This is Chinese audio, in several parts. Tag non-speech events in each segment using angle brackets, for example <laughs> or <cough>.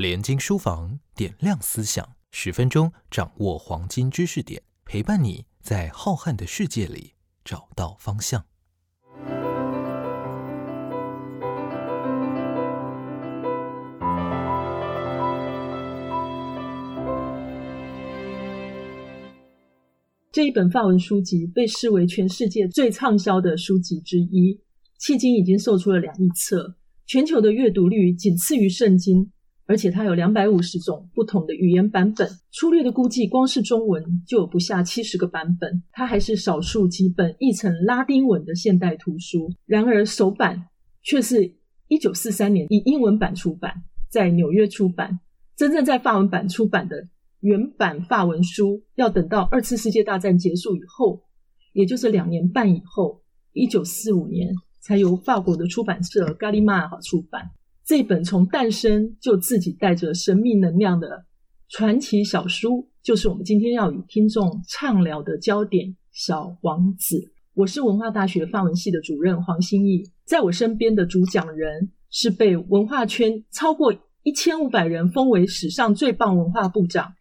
连经书房点亮思想，十分钟掌握黄金知识点，陪伴你在浩瀚的世界里找到方向。这一本法文书籍被视为全世界最畅销的书籍之一，迄今已经售出了两亿册，全球的阅读率仅次于圣经，而且它有两百五十种不同的语言版本。粗略的估计，光是中文就有不下七十个版本。它还是少数几本译成拉丁文的现代图书。然而，首版却是一九四三年以英文版出版，在纽约出版。真正在法文版出版的。原版法文书要等到二次世界大战结束以后，也就是两年半以后，一九四五年才由法国的出版社咖利马尔出版。这本从诞生就自己带着神秘能量的传奇小书，就是我们今天要与听众畅聊的焦点《小王子》。我是文化大学范文系的主任黄心义，在我身边的主讲人是被文化圈超过一千五百人封为史上最棒文化部长。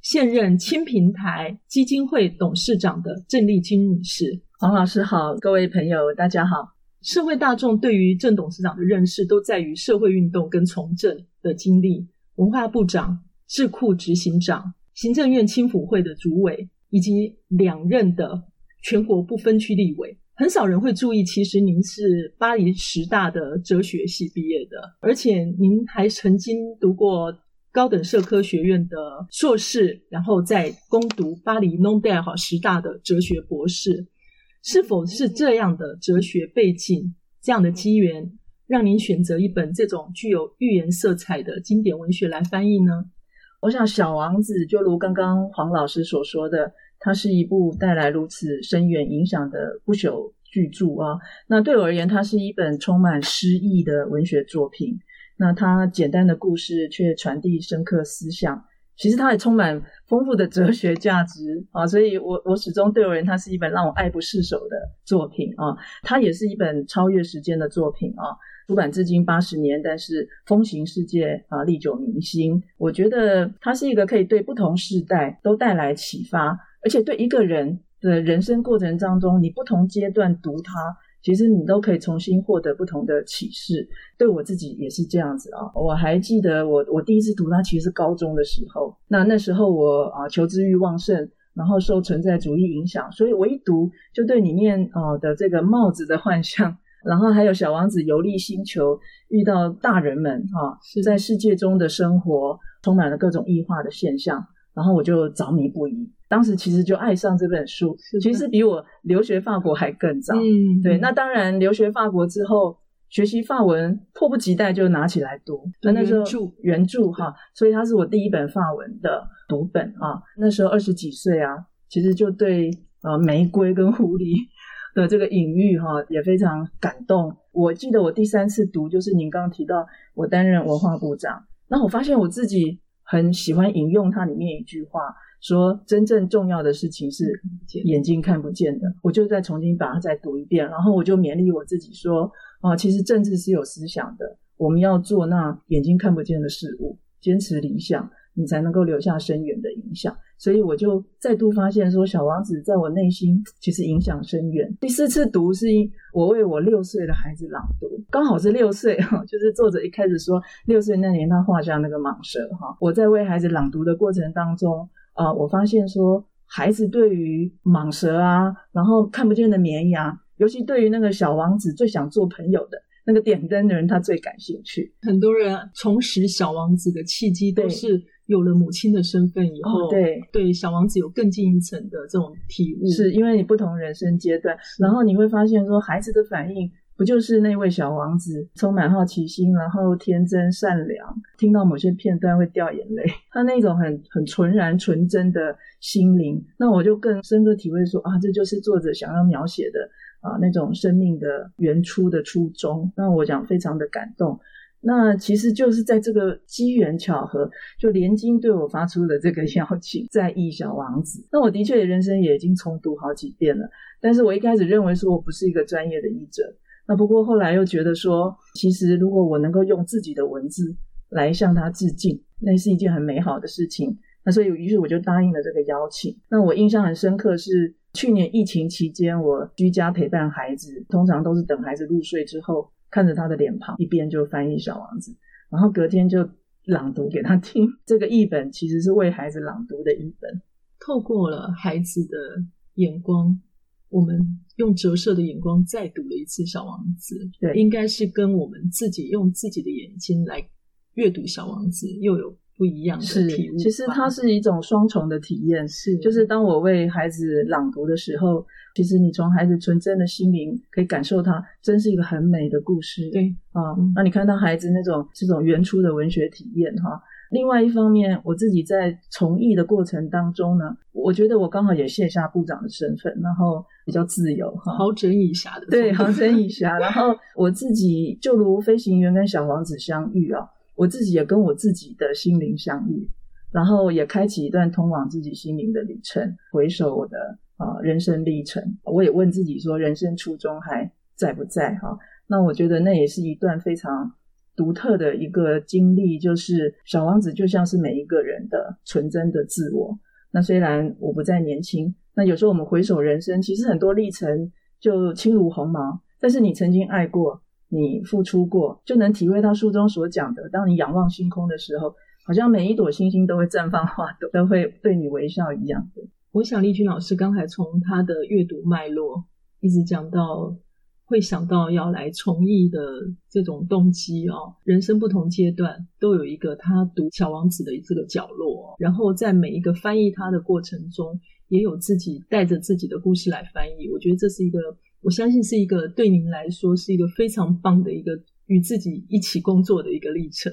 现任青平台基金会董事长的郑丽君女士，黄老师好，各位朋友大家好。社会大众对于郑董事长的认识，都在于社会运动跟从政的经历。文化部长、智库执行长、行政院青辅会的主委，以及两任的全国不分区立委，很少人会注意。其实您是巴黎十大的哲学系毕业的，而且您还曾经读过。高等社科学院的硕士，然后在攻读巴黎农代尔师大的哲学博士，是否是这样的哲学背景、这样的机缘，让您选择一本这种具有寓言色彩的经典文学来翻译呢？我想，《小王子》就如刚刚黄老师所说的，它是一部带来如此深远影响的不朽巨著啊。那对我而言，它是一本充满诗意的文学作品。那它简单的故事却传递深刻思想，其实它也充满丰富的哲学价值啊！所以，我我始终对我而言，它是一本让我爱不释手的作品啊！它也是一本超越时间的作品啊！出版至今八十年，但是风行世界啊，历久弥新。我觉得它是一个可以对不同世代都带来启发，而且对一个人的人生过程当中，你不同阶段读它。其实你都可以重新获得不同的启示，对我自己也是这样子啊。我还记得我我第一次读它，其实是高中的时候。那那时候我啊求知欲旺盛，然后受存在主义影响，所以我一读就对里面啊的这个帽子的幻象，<laughs> 然后还有小王子游历星球，遇到大人们哈是在世界中的生活，充满了各种异化的现象，然后我就着迷不已。当时其实就爱上这本书，其实比我留学法国还更早。嗯，对。那当然，留学法国之后，学习法文迫不及待就拿起来读。那那时候原著哈，所以它是我第一本法文的读本啊。那时候二十几岁啊，其实就对呃玫瑰跟狐狸的这个隐喻哈也非常感动。我记得我第三次读就是您刚刚提到我担任文化部长，那我发现我自己很喜欢引用它里面一句话。说真正重要的事情是眼睛看不见的，我就再重新把它再读一遍，然后我就勉励我自己说：啊，其实政治是有思想的，我们要做那眼睛看不见的事物，坚持理想，你才能够留下深远的影响。所以我就再度发现说，小王子在我内心其实影响深远。第四次读是因我为我六岁的孩子朗读，刚好是六岁哈，<laughs> 就是作者一开始说六岁那年他画下那个蟒蛇哈，我在为孩子朗读的过程当中。啊，我发现说，孩子对于蟒蛇啊，然后看不见的绵羊，尤其对于那个小王子最想做朋友的那个点灯的人，他最感兴趣。很多人重拾小王子的契机，都是有了母亲的身份以后，对对小王子有更进一层的这种体悟。是因为你不同人生阶段，然后你会发现说，孩子的反应。不就是那位小王子充满好奇心，然后天真善良，听到某些片段会掉眼泪，他那种很很纯然纯真的心灵，那我就更深刻体会说啊，这就是作者想要描写的啊那种生命的原初的初衷。那我讲非常的感动。那其实就是在这个机缘巧合，就连经对我发出的这个邀请，在译小王子。那我的确人生也已经重读好几遍了，但是我一开始认为说我不是一个专业的译者。那不过后来又觉得说，其实如果我能够用自己的文字来向他致敬，那是一件很美好的事情。那所以，于是我就答应了这个邀请。那我印象很深刻是去年疫情期间，我居家陪伴孩子，通常都是等孩子入睡之后，看着他的脸庞，一边就翻译《小王子》，然后隔天就朗读给他听。<laughs> 这个译本其实是为孩子朗读的译本，透过了孩子的眼光，我们用折射的眼光再读了一次《小王子》。对，应该是跟我们自己用自己的眼睛来阅读《小王子》又有。不一样的体悟，其实它是一种双重的体验。是，就是当我为孩子朗读的时候，其实你从孩子纯真的心灵可以感受它，真是一个很美的故事。对啊，那你看到孩子那种这种原初的文学体验哈。另外一方面，我自己在从艺的过程当中呢，我觉得我刚好也卸下部长的身份，然后比较自由哈，豪整以暇的对，豪整以暇。然后我自己就如飞行员跟小王子相遇啊。我自己也跟我自己的心灵相遇，然后也开启一段通往自己心灵的旅程。回首我的啊人生历程，我也问自己说：人生初衷还在不在？哈，那我觉得那也是一段非常独特的一个经历。就是小王子就像是每一个人的纯真的自我。那虽然我不再年轻，那有时候我们回首人生，其实很多历程就轻如鸿毛。但是你曾经爱过。你付出过，就能体会到书中所讲的。当你仰望星空的时候，好像每一朵星星都会绽放花朵，都会对你微笑一样的。我想丽君老师刚才从他的阅读脉络一直讲到，会想到要来从艺的这种动机哦。人生不同阶段都有一个他读小王子的这个角落，然后在每一个翻译他的过程中，也有自己带着自己的故事来翻译。我觉得这是一个。我相信是一个对您来说是一个非常棒的一个与自己一起工作的一个历程。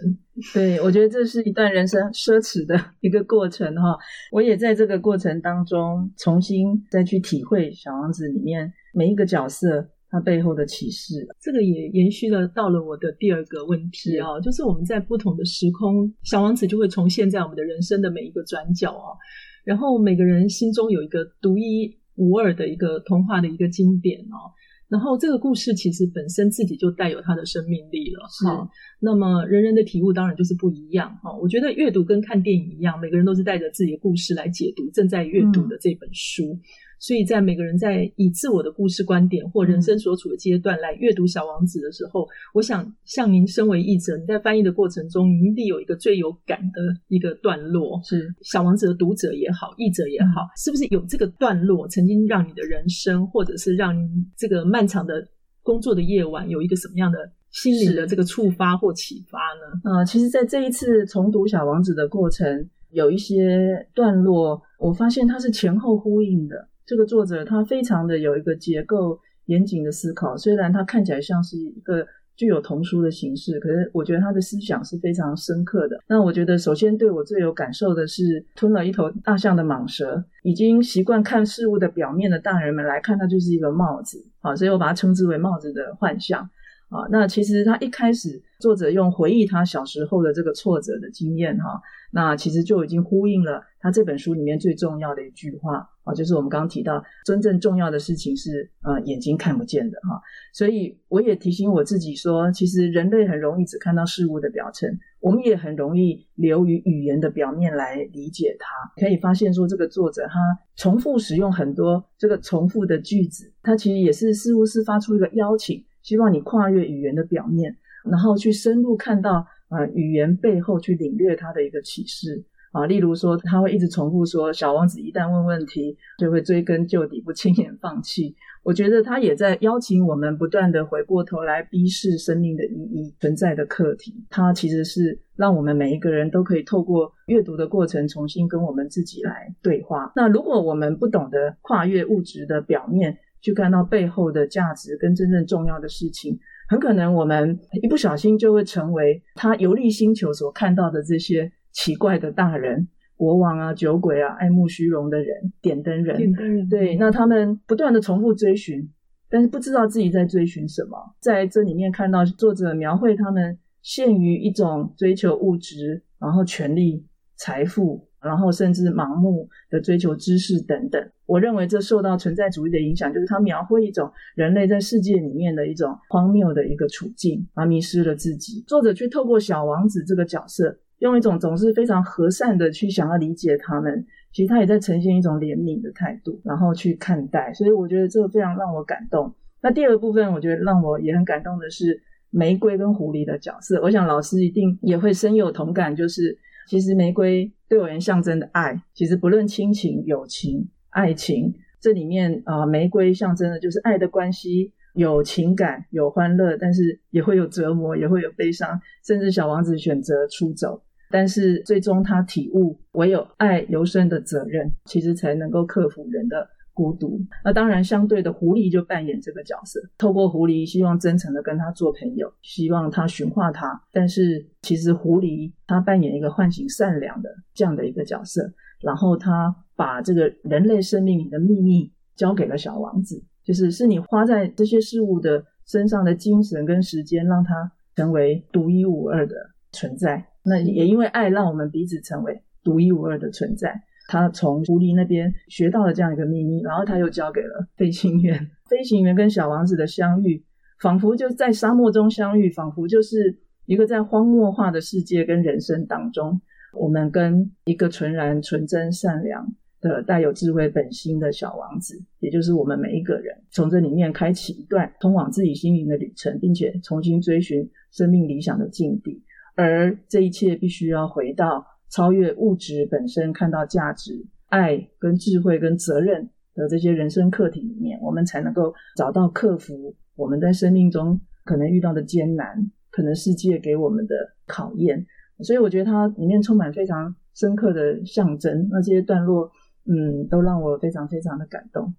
对，我觉得这是一段人生奢侈的一个过程哈。我也在这个过程当中重新再去体会《小王子》里面每一个角色他背后的启示。这个也延续了到了我的第二个问题啊，就是我们在不同的时空，小王子就会重现在我们的人生的每一个转角啊。然后每个人心中有一个独一。无二的一个童话的一个经典哦，然后这个故事其实本身自己就带有它的生命力了哈。那么人人的体悟当然就是不一样哈。我觉得阅读跟看电影一样，每个人都是带着自己的故事来解读正在阅读的这本书。所以在每个人在以自我的故事观点或人生所处的阶段来阅读《小王子》的时候，我想像您身为译者，你在翻译的过程中，你一定有一个最有感的一个段落。是《小王子》的读者也好，译者也好，是不是有这个段落曾经让你的人生，或者是让您这个漫长的工作的夜晚有一个什么样的心理的这个触发或启发呢？呃，其实，在这一次重读《小王子》的过程，有一些段落，我发现它是前后呼应的。这个作者他非常的有一个结构严谨的思考，虽然他看起来像是一个具有童书的形式，可是我觉得他的思想是非常深刻的。那我觉得首先对我最有感受的是吞了一头大象的蟒蛇，已经习惯看事物的表面的大人们来看，它就是一个帽子，好，所以我把它称之为帽子的幻象。啊，那其实他一开始作者用回忆他小时候的这个挫折的经验哈，那其实就已经呼应了他这本书里面最重要的一句话啊，就是我们刚刚提到，真正重要的事情是呃眼睛看不见的哈，所以我也提醒我自己说，其实人类很容易只看到事物的表层，我们也很容易流于语言的表面来理解它。可以发现说，这个作者他重复使用很多这个重复的句子，他其实也是似乎是发出一个邀请。希望你跨越语言的表面，然后去深入看到呃语言背后去领略它的一个启示啊。例如说，他会一直重复说：“小王子一旦问问题，就会追根究底，不轻言放弃。”我觉得他也在邀请我们不断的回过头来逼视生命的意义存在的课题。它其实是让我们每一个人都可以透过阅读的过程，重新跟我们自己来对话。那如果我们不懂得跨越物质的表面，去看到背后的价值跟真正重要的事情，很可能我们一不小心就会成为他游历星球所看到的这些奇怪的大人、国王啊、酒鬼啊、爱慕虚荣的人、点灯人。点灯人。对，那他们不断的重复追寻，但是不知道自己在追寻什么。在这里面看到作者描绘他们陷于一种追求物质，然后权力。财富，然后甚至盲目的追求知识等等。我认为这受到存在主义的影响，就是他描绘一种人类在世界里面的一种荒谬的一个处境，而迷失了自己。作者却透过小王子这个角色，用一种总是非常和善的去想要理解他们。其实他也在呈现一种怜悯的态度，然后去看待。所以我觉得这个非常让我感动。那第二部分，我觉得让我也很感动的是玫瑰跟狐狸的角色。我想老师一定也会深有同感，就是其实玫瑰对我而言象征的爱，其实不论亲情、友情、爱情，这里面啊，玫瑰象征的就是爱的关系，有情感、有欢乐，但是也会有折磨，也会有悲伤，甚至小王子选择出走。但是最终他体悟，唯有爱由生的责任，其实才能够克服人的孤独。那当然，相对的狐狸就扮演这个角色，透过狐狸希望真诚的跟他做朋友，希望他驯化他。但是其实狐狸他扮演一个唤醒善良的这样的一个角色，然后他把这个人类生命里的秘密交给了小王子，就是是你花在这些事物的身上的精神跟时间，让他成为独一无二的存在。那也因为爱，让我们彼此成为独一无二的存在。他从狐狸那边学到了这样一个秘密，然后他又交给了飞行员。飞行员跟小王子的相遇，仿佛就在沙漠中相遇，仿佛就是一个在荒漠化的世界跟人生当中，我们跟一个纯然、纯真、善良的、带有智慧本心的小王子，也就是我们每一个人，从这里面开启一段通往自己心灵的旅程，并且重新追寻生命理想的境地。而这一切必须要回到超越物质本身，看到价值、爱跟智慧跟责任的这些人生课题里面，我们才能够找到克服我们在生命中可能遇到的艰难，可能世界给我们的考验。所以我觉得它里面充满非常深刻的象征，那这些段落，嗯，都让我非常非常的感动。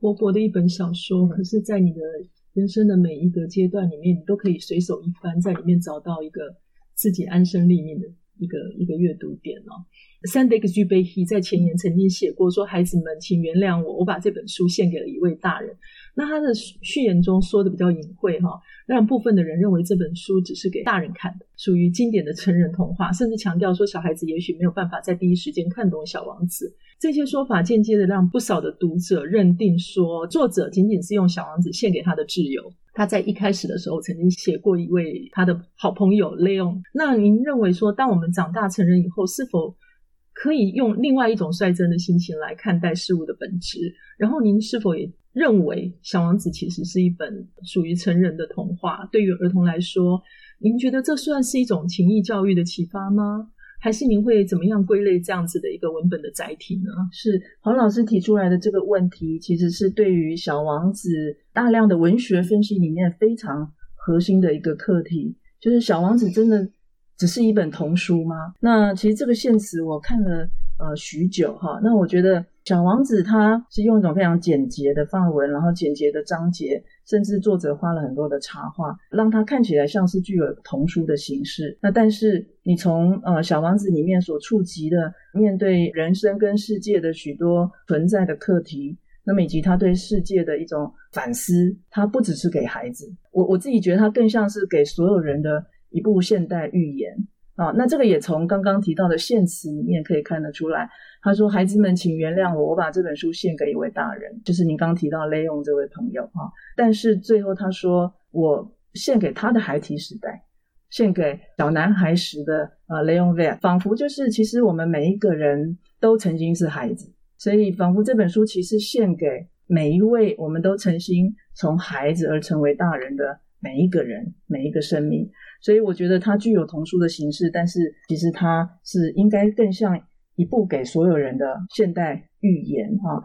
薄薄的一本小说，可是在你的人生的每一个阶段里面，你都可以随手一翻，在里面找到一个。自己安身立命的一个一个阅读点哦。三德克居贝希在前言曾经写过说：“孩子们，请原谅我，我把这本书献给了一位大人。”那他的序言中说的比较隐晦哈，让部分的人认为这本书只是给大人看的，属于经典的成人童话，甚至强调说小孩子也许没有办法在第一时间看懂小王子。这些说法间接的让不少的读者认定说，作者仅仅是用小王子献给他的挚友。他在一开始的时候曾经写过一位他的好朋友 Leon。那您认为说，当我们长大成人以后，是否可以用另外一种率真的心情来看待事物的本质？然后您是否也认为《小王子》其实是一本属于成人的童话？对于儿童来说，您觉得这算是一种情谊教育的启发吗？还是您会怎么样归类这样子的一个文本的载体呢？是黄老师提出来的这个问题，其实是对于《小王子》大量的文学分析里面非常核心的一个课题，就是《小王子》真的只是一本童书吗？那其实这个现实我看了呃许久哈，那我觉得。小王子他是用一种非常简洁的范文，然后简洁的章节，甚至作者花了很多的插画，让它看起来像是具有童书的形式。那但是你从呃小王子里面所触及的，面对人生跟世界的许多存在的课题，那么以及他对世界的一种反思，他不只是给孩子，我我自己觉得他更像是给所有人的一部现代寓言啊。那这个也从刚刚提到的献词里面可以看得出来。他说：“孩子们，请原谅我，我把这本书献给一位大人，就是您刚提到雷勇这位朋友啊。但是最后他说，我献给他的孩提时代，献给小男孩时的呃雷勇 v 仿佛就是其实我们每一个人都曾经是孩子，所以仿佛这本书其实献给每一位我们都曾经从孩子而成为大人的每一个人，每一个生命。所以我觉得它具有童书的形式，但是其实它是应该更像。”一部给所有人的现代寓言哈，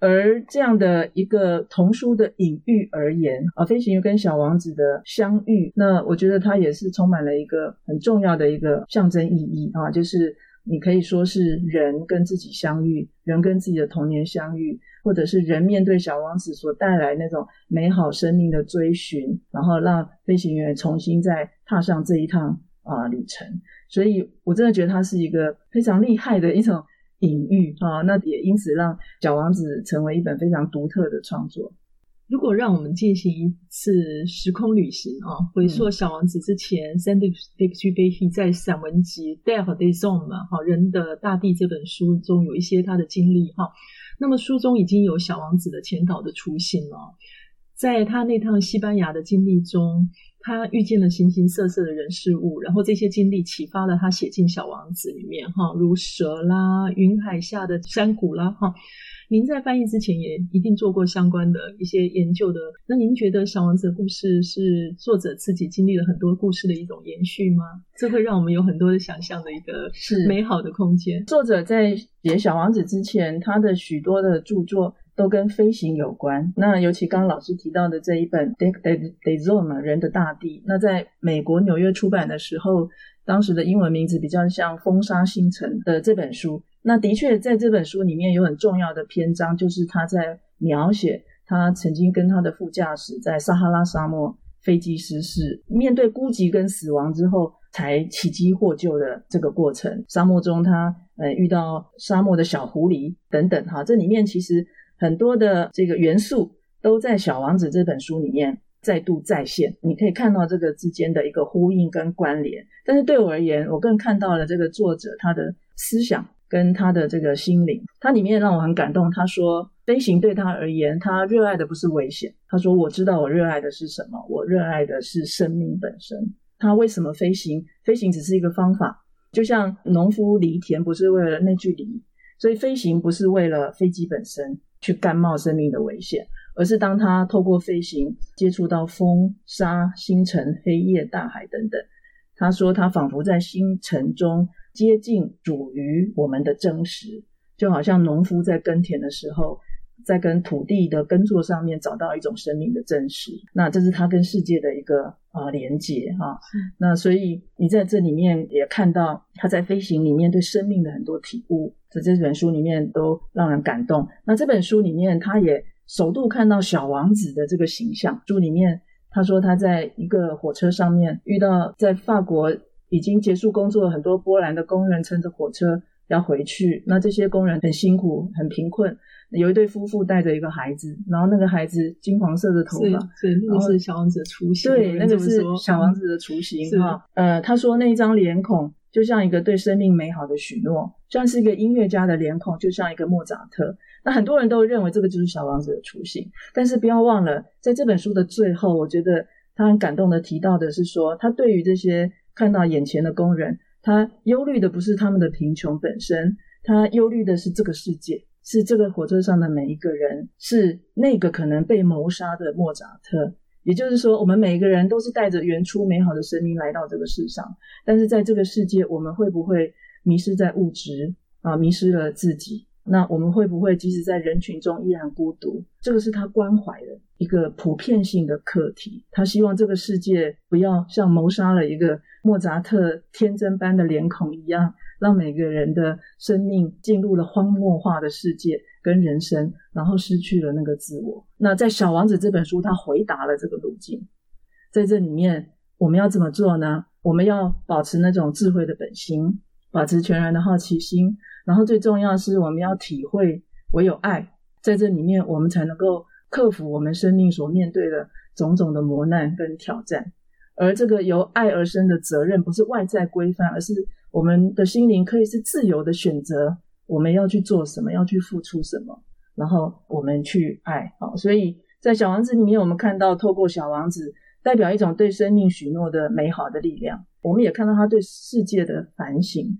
而这样的一个童书的隐喻而言啊，飞行员跟小王子的相遇，那我觉得它也是充满了一个很重要的一个象征意义啊，就是你可以说是人跟自己相遇，人跟自己的童年相遇，或者是人面对小王子所带来那种美好生命的追寻，然后让飞行员重新再踏上这一趟啊旅程。所以，我真的觉得它是一个非常厉害的一种隐喻啊！那也因此让《小王子》成为一本非常独特的创作。如果让我们进行一次时空旅行啊，回溯《小王子》之前 s a n d i x b a k y 在散文集《Death Day Zone》嘛，哈，人的大地这本书中有一些他的经历哈。那么书中已经有小王子的前导的雏形了，在他那趟西班牙的经历中，他遇见了形形色色的人事物，然后这些经历启发了他写进《小王子》里面哈，如蛇啦、云海下的山谷啦哈。您在翻译之前也一定做过相关的一些研究的，那您觉得《小王子》的故事是作者自己经历了很多故事的一种延续吗？这会让我们有很多的想象的一个是美好的空间。作者在写《小王子》之前，他的许多的著作都跟飞行有关。那尤其刚刚老师提到的这一本《Deck Day Day Zone》人的大地，那在美国纽约出版的时候，当时的英文名字比较像《风沙星辰》的这本书。那的确，在这本书里面有很重要的篇章，就是他在描写他曾经跟他的副驾驶在撒哈拉沙漠飞机失事，面对孤寂跟死亡之后才奇迹获救的这个过程。沙漠中，他呃遇到沙漠的小狐狸等等，哈，这里面其实很多的这个元素都在《小王子》这本书里面再度再现，你可以看到这个之间的一个呼应跟关联。但是对我而言，我更看到了这个作者他的思想。跟他的这个心灵，他里面让我很感动。他说，飞行对他而言，他热爱的不是危险。他说，我知道我热爱的是什么，我热爱的是生命本身。他为什么飞行？飞行只是一个方法，就像农夫犁田不是为了那句犁，所以飞行不是为了飞机本身去甘冒生命的危险，而是当他透过飞行接触到风、沙、星辰、黑夜、大海等等。他说，他仿佛在星辰中。接近属于我们的真实，就好像农夫在耕田的时候，在跟土地的耕作上面找到一种生命的真实。那这是他跟世界的一个啊连接哈。那所以你在这里面也看到他在飞行里面对生命的很多体悟，在这本书里面都让人感动。那这本书里面他也首度看到小王子的这个形象。书里面他说他在一个火车上面遇到在法国。已经结束工作了，很多波兰的工人乘着火车要回去。那这些工人很辛苦，很贫困。有一对夫妇带着一个孩子，然后那个孩子金黄色的头发，对，那个是小王子的雏形。对，那个是小王子的雏形哈。呃，他说那一张脸孔就像一个对生命美好的许诺，像是一个音乐家的脸孔，就像一个莫扎特。那很多人都认为这个就是小王子的雏形。但是不要忘了，在这本书的最后，我觉得他很感动的提到的是说，他对于这些。看到眼前的工人，他忧虑的不是他们的贫穷本身，他忧虑的是这个世界，是这个火车上的每一个人，是那个可能被谋杀的莫扎特。也就是说，我们每一个人都是带着原初美好的生命来到这个世上，但是在这个世界，我们会不会迷失在物质啊？迷失了自己？那我们会不会即使在人群中依然孤独？这个是他关怀的一个普遍性的课题。他希望这个世界不要像谋杀了一个莫扎特天真般的脸孔一样，让每个人的生命进入了荒漠化的世界跟人生，然后失去了那个自我。那在《小王子》这本书，他回答了这个路径。在这里面，我们要怎么做呢？我们要保持那种智慧的本心，保持全然的好奇心。然后最重要的是，我们要体会，唯有爱在这里面，我们才能够克服我们生命所面对的种种的磨难跟挑战。而这个由爱而生的责任，不是外在规范，而是我们的心灵可以是自由的选择，我们要去做什么，要去付出什么，然后我们去爱。好，所以在小王子里面，我们看到透过小王子代表一种对生命许诺的美好的力量，我们也看到他对世界的反省。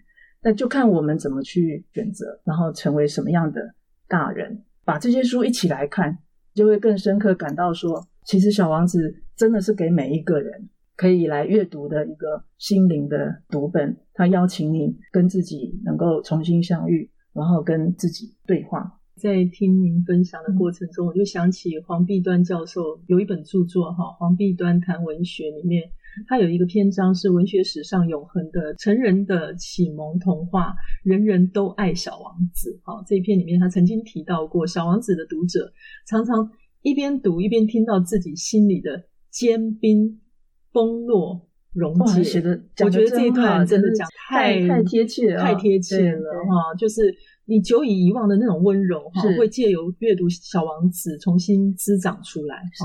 那就看我们怎么去选择，然后成为什么样的大人。把这些书一起来看，就会更深刻感到说，其实《小王子》真的是给每一个人可以来阅读的一个心灵的读本。他邀请你跟自己能够重新相遇，然后跟自己对话。在听您分享的过程中，我就想起黄碧端教授有一本著作哈，《黄碧端谈文学》里面。他有一个篇章是文学史上永恒的成人的启蒙童话，人人都爱小王子。好，这一篇里面他曾经提到过，小王子的读者常常一边读一边听到自己心里的坚冰崩落溶解。写的，我觉得这一段真的讲太太贴切了，太贴切了哈，就是你久已遗忘的那种温柔哈，会借由阅读《小王子》重新滋长出来。是，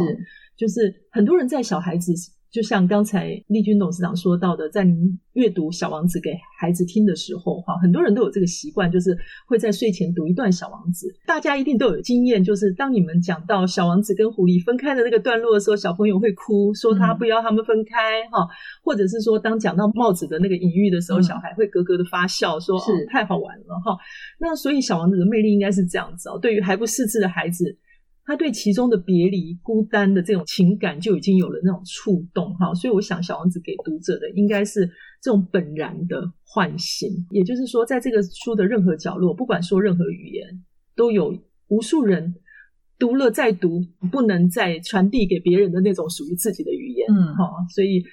就是很多人在小孩子。就像刚才丽君董事长说到的，在您阅读《小王子》给孩子听的时候，哈，很多人都有这个习惯，就是会在睡前读一段《小王子》。大家一定都有经验，就是当你们讲到小王子跟狐狸分开的那个段落的时候，小朋友会哭，说他不要他们分开，哈，或者是说当讲到帽子的那个隐喻的时候，小孩会咯咯的发笑，说是太好玩了，哈。那所以小王子的魅力应该是这样子哦，对于还不识字的孩子。他对其中的别离、孤单的这种情感就已经有了那种触动哈，所以我想小王子给读者的应该是这种本然的唤醒。也就是说，在这个书的任何角落，不管说任何语言，都有无数人读了再读，不能再传递给别人的那种属于自己的语言。嗯，哈，所以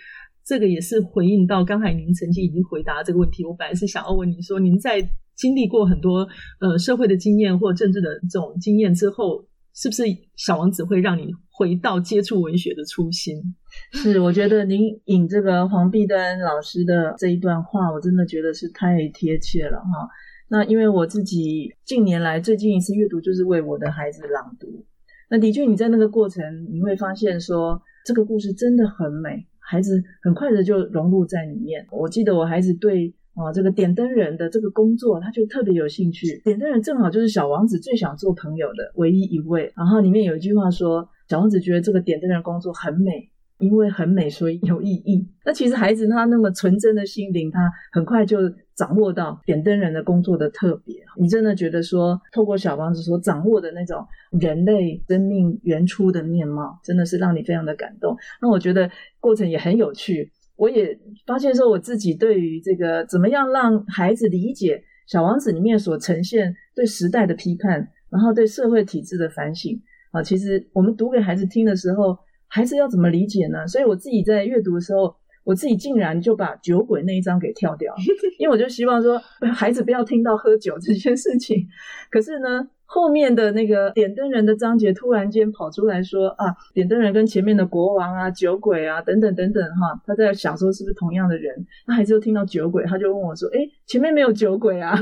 这个也是回应到刚才您曾经已经回答这个问题。我本来是想要问您说，您在经历过很多呃社会的经验或政治的这种经验之后。是不是小王子会让你回到接触文学的初心？是，我觉得您引这个黄碧丹老师的这一段话，我真的觉得是太贴切了哈。那因为我自己近年来最近一次阅读就是为我的孩子朗读，那的确你在那个过程你会发现说这个故事真的很美，孩子很快的就融入在里面。我记得我孩子对。啊，这个点灯人的这个工作，他就特别有兴趣。点灯人正好就是小王子最想做朋友的唯一一位。然后里面有一句话说，小王子觉得这个点灯人工作很美，因为很美，所以有意义。那其实孩子他那么纯真的心灵，他很快就掌握到点灯人的工作的特别。你真的觉得说，透过小王子所掌握的那种人类生命原初的面貌，真的是让你非常的感动。那我觉得过程也很有趣。我也发现说，我自己对于这个怎么样让孩子理解《小王子》里面所呈现对时代的批判，然后对社会体制的反省啊，其实我们读给孩子听的时候，孩子要怎么理解呢？所以我自己在阅读的时候，我自己竟然就把酒鬼那一章给跳掉，因为我就希望说孩子不要听到喝酒这件事情。可是呢？后面的那个点灯人的章节突然间跑出来说啊，点灯人跟前面的国王啊、酒鬼啊等等等等哈，他在想说是不是同样的人？那孩子又听到酒鬼，他就问我说：“哎，前面没有酒鬼啊？”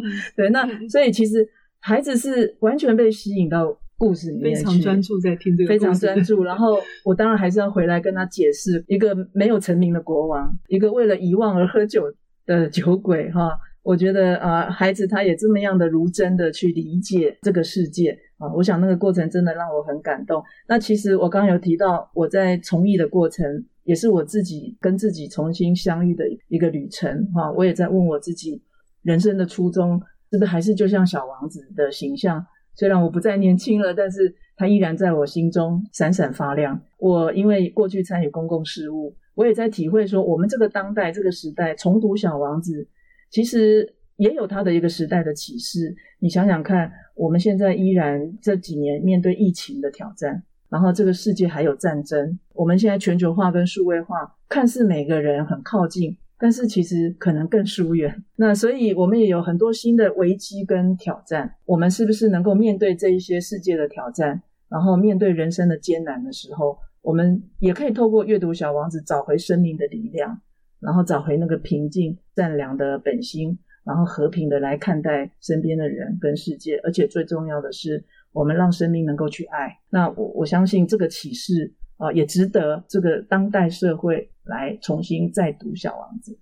<laughs> 对，那所以其实孩子是完全被吸引到故事里面，非常专注在听这个，非常专注。然后我当然还是要回来跟他解释一个没有成名的国王，一个为了遗忘而喝酒的酒鬼哈。我觉得啊，孩子他也这么样的如真的去理解这个世界啊，我想那个过程真的让我很感动。那其实我刚刚有提到，我在从艺的过程，也是我自己跟自己重新相遇的一个旅程哈。我也在问我自己，人生的初衷是不是还是就像小王子的形象？虽然我不再年轻了，但是他依然在我心中闪闪发亮。我因为过去参与公共事务，我也在体会说，我们这个当代这个时代重读小王子。其实也有他的一个时代的启示。你想想看，我们现在依然这几年面对疫情的挑战，然后这个世界还有战争。我们现在全球化跟数位化，看似每个人很靠近，但是其实可能更疏远。那所以我们也有很多新的危机跟挑战。我们是不是能够面对这一些世界的挑战，然后面对人生的艰难的时候，我们也可以透过阅读《小王子》找回生命的力量。然后找回那个平静、善良的本心，然后和平的来看待身边的人跟世界，而且最重要的是，我们让生命能够去爱。那我我相信这个启示啊，也值得这个当代社会来重新再读《小王子》。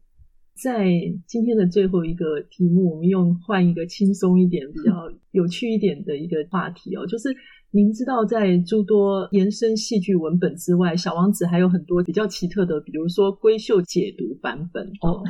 在今天的最后一个题目，我们用换一个轻松一点、比较有趣一点的一个话题哦，就是。您知道，在诸多延伸戏剧文本之外，《小王子》还有很多比较奇特的，比如说闺秀解读版本哦，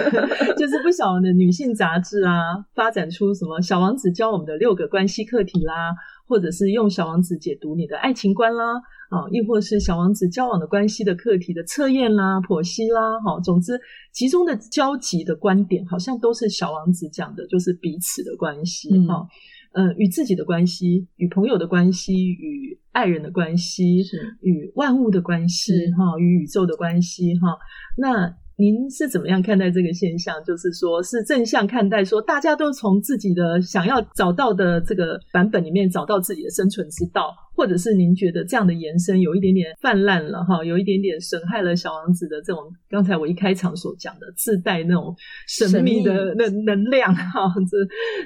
<laughs> 就是不少的女性杂志啊，发展出什么《小王子》教我们的六个关系课题啦，或者是用《小王子》解读你的爱情观啦，啊，亦或是《小王子》交往的关系的课题的测验啦、剖析啦，哈，总之，其中的交集的观点，好像都是《小王子》讲的，就是彼此的关系，哈。呃，与自己的关系，与朋友的关系，与爱人的关系，是与万物的关系，哈，与宇宙的关系，哈。那您是怎么样看待这个现象？就是说，是正向看待，说大家都从自己的想要找到的这个版本里面找到自己的生存之道，或者是您觉得这样的延伸有一点点泛滥了哈，有一点点损害了小王子的这种刚才我一开场所讲的自带那种神秘的能能量哈，这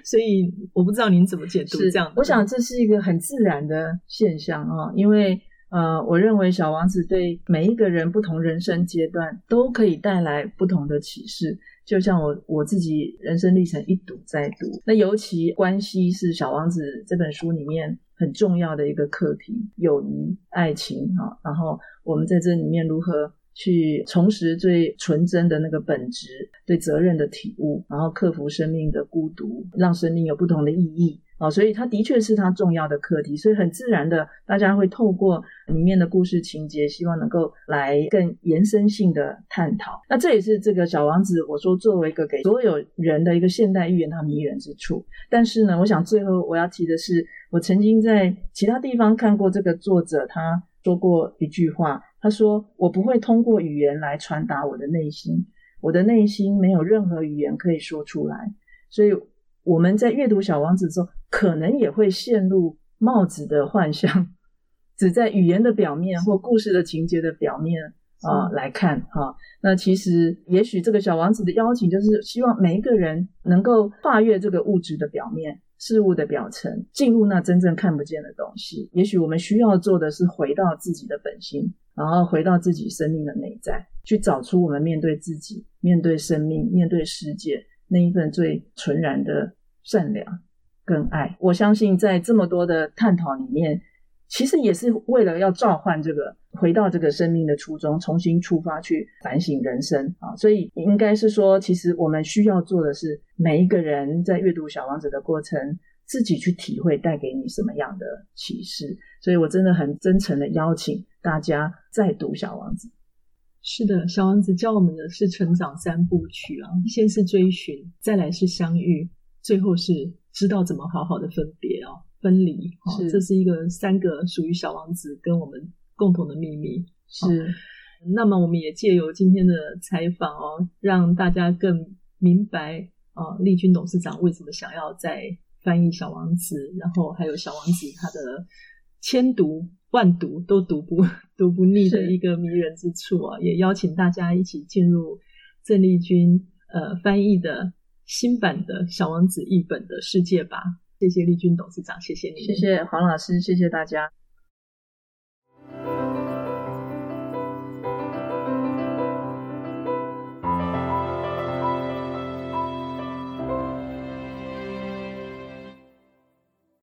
所以我不知道您怎么解读这样。我想这是一个很自然的现象啊，因为。呃，我认为《小王子》对每一个人不同人生阶段都可以带来不同的启示。就像我我自己人生历程一读再读，那尤其关系是《小王子》这本书里面很重要的一个课题——友谊、爱情哈。然后我们在这里面如何去重拾最纯真的那个本质，对责任的体悟，然后克服生命的孤独，让生命有不同的意义。哦，所以它的确是它重要的课题，所以很自然的，大家会透过里面的故事情节，希望能够来更延伸性的探讨。那这也是这个小王子，我说作为一个给所有人的一个现代寓言，它迷人之处。但是呢，我想最后我要提的是，我曾经在其他地方看过这个作者他说过一句话，他说：“我不会通过语言来传达我的内心，我的内心没有任何语言可以说出来。”所以。我们在阅读《小王子》的时候，可能也会陷入帽子的幻象，只在语言的表面或故事的情节的表面啊来看哈。那其实，也许这个小王子的邀请，就是希望每一个人能够跨越这个物质的表面、事物的表层，进入那真正看不见的东西。也许我们需要做的是回到自己的本心，然后回到自己生命的内在，去找出我们面对自己、面对生命、面对世界。那一份最纯然的善良跟爱，我相信在这么多的探讨里面，其实也是为了要召唤这个回到这个生命的初衷，重新出发去反省人生啊。所以应该是说，其实我们需要做的是，每一个人在阅读《小王子》的过程，自己去体会带给你什么样的启示。所以我真的很真诚的邀请大家再读《小王子》。是的，小王子教我们的是成长三部曲啊，先是追寻，再来是相遇，最后是知道怎么好好的分别哦，分离。是，这是一个三个属于小王子跟我们共同的秘密。是，那么我们也借由今天的采访哦，让大家更明白啊，丽君董事长为什么想要再翻译小王子，然后还有小王子他的千读。万读都读不 <laughs> 读不腻的一个迷人之处啊！也邀请大家一起进入郑丽君呃翻译的新版的《小王子》译本的世界吧。谢谢丽君董事长，谢谢你，谢谢黄老师，谢谢大家。